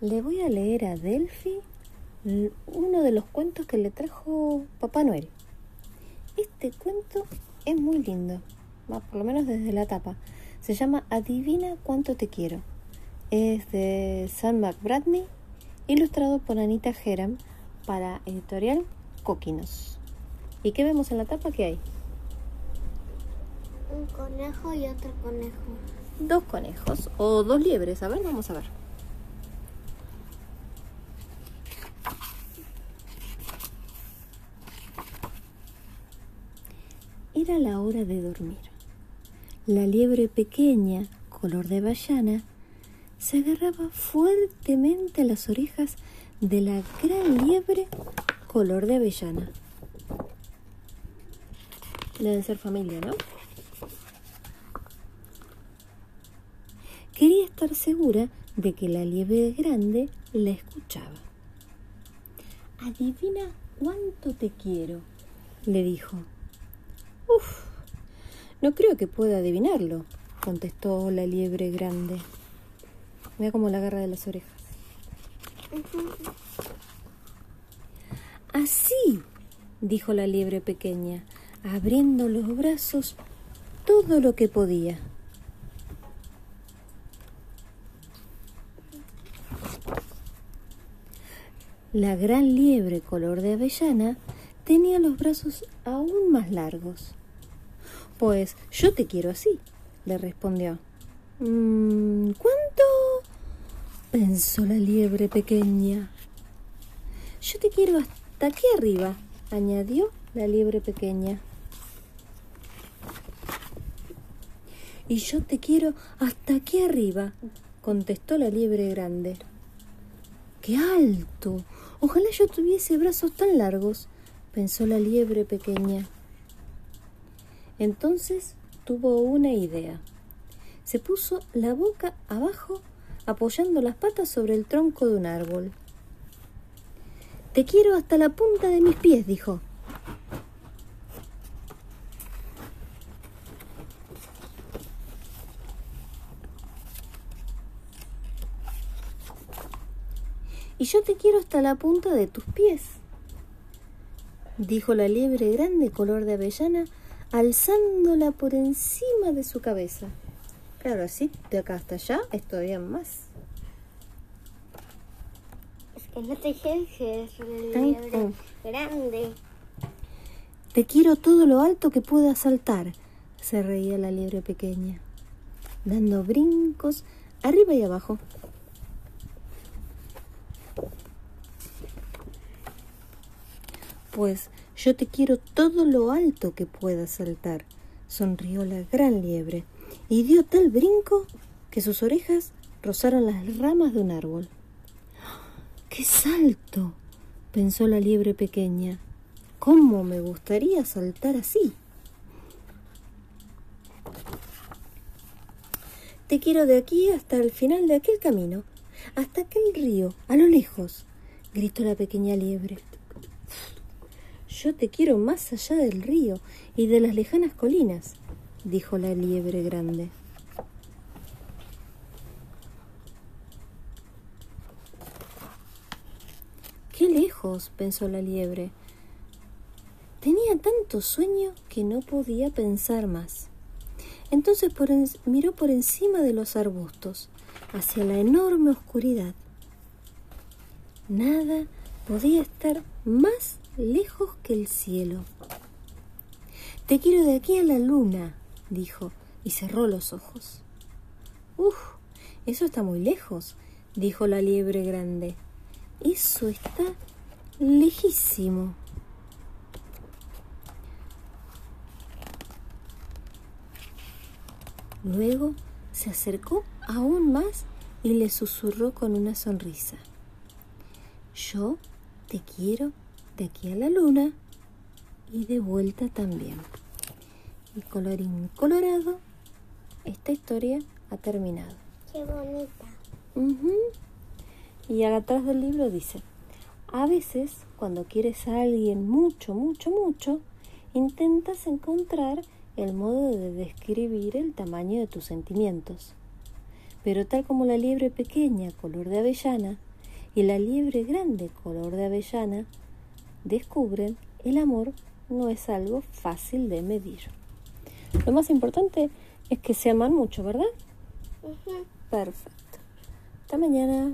le voy a leer a Delphi uno de los cuentos que le trajo Papá Noel. Este cuento es muy lindo, por lo menos desde la tapa. Se llama Adivina cuánto te quiero. Es de Sam McBradney, ilustrado por Anita Geram para editorial Coquinos. ¿Y qué vemos en la tapa? ¿Qué hay? Un conejo y otro conejo. Dos conejos o dos liebres. A ver, vamos a ver. Era la hora de dormir. La liebre pequeña, color de avellana, se agarraba fuertemente a las orejas de la gran liebre color de avellana. Debe ser familia, ¿no? Quería estar segura de que la liebre grande la escuchaba. Adivina cuánto te quiero, le dijo. No creo que pueda adivinarlo, contestó la liebre grande. Mira cómo la agarra de las orejas. Así, dijo la liebre pequeña, abriendo los brazos todo lo que podía. La gran liebre color de avellana tenía los brazos aún más largos. Pues yo te quiero así, le respondió. Mm, ¿Cuánto? pensó la liebre pequeña. Yo te quiero hasta aquí arriba, añadió la liebre pequeña. Y yo te quiero hasta aquí arriba, contestó la liebre grande. ¡Qué alto! Ojalá yo tuviese brazos tan largos, pensó la liebre pequeña. Entonces tuvo una idea. Se puso la boca abajo apoyando las patas sobre el tronco de un árbol. Te quiero hasta la punta de mis pies, dijo. Y yo te quiero hasta la punta de tus pies, dijo la liebre grande color de avellana alzándola por encima de su cabeza. Claro, así de acá hasta allá es todavía más. Es que no te que es grande. Te quiero todo lo alto que pueda saltar, se reía la liebre pequeña, dando brincos arriba y abajo. Pues yo te quiero todo lo alto que puedas saltar, sonrió la gran liebre, y dio tal brinco que sus orejas rozaron las ramas de un árbol. ¡Qué salto! pensó la liebre pequeña. ¿Cómo me gustaría saltar así? Te quiero de aquí hasta el final de aquel camino, hasta aquel río, a lo lejos, gritó la pequeña liebre. Yo te quiero más allá del río y de las lejanas colinas, dijo la liebre grande. Qué lejos, pensó la liebre. Tenía tanto sueño que no podía pensar más. Entonces miró por encima de los arbustos, hacia la enorme oscuridad. Nada podía estar más lejos que el cielo. Te quiero de aquí a la luna, dijo, y cerró los ojos. Uf, eso está muy lejos, dijo la liebre grande. Eso está lejísimo. Luego se acercó aún más y le susurró con una sonrisa. Yo te quiero de aquí a la luna y de vuelta también. Y colorín colorado, esta historia ha terminado. Qué bonita. Y atrás del libro dice, a veces cuando quieres a alguien mucho, mucho, mucho, intentas encontrar el modo de describir el tamaño de tus sentimientos. Pero tal como la liebre pequeña, color de avellana, y la liebre grande color de avellana descubren el amor no es algo fácil de medir. Lo más importante es que se aman mucho, ¿verdad? Perfecto. Hasta mañana.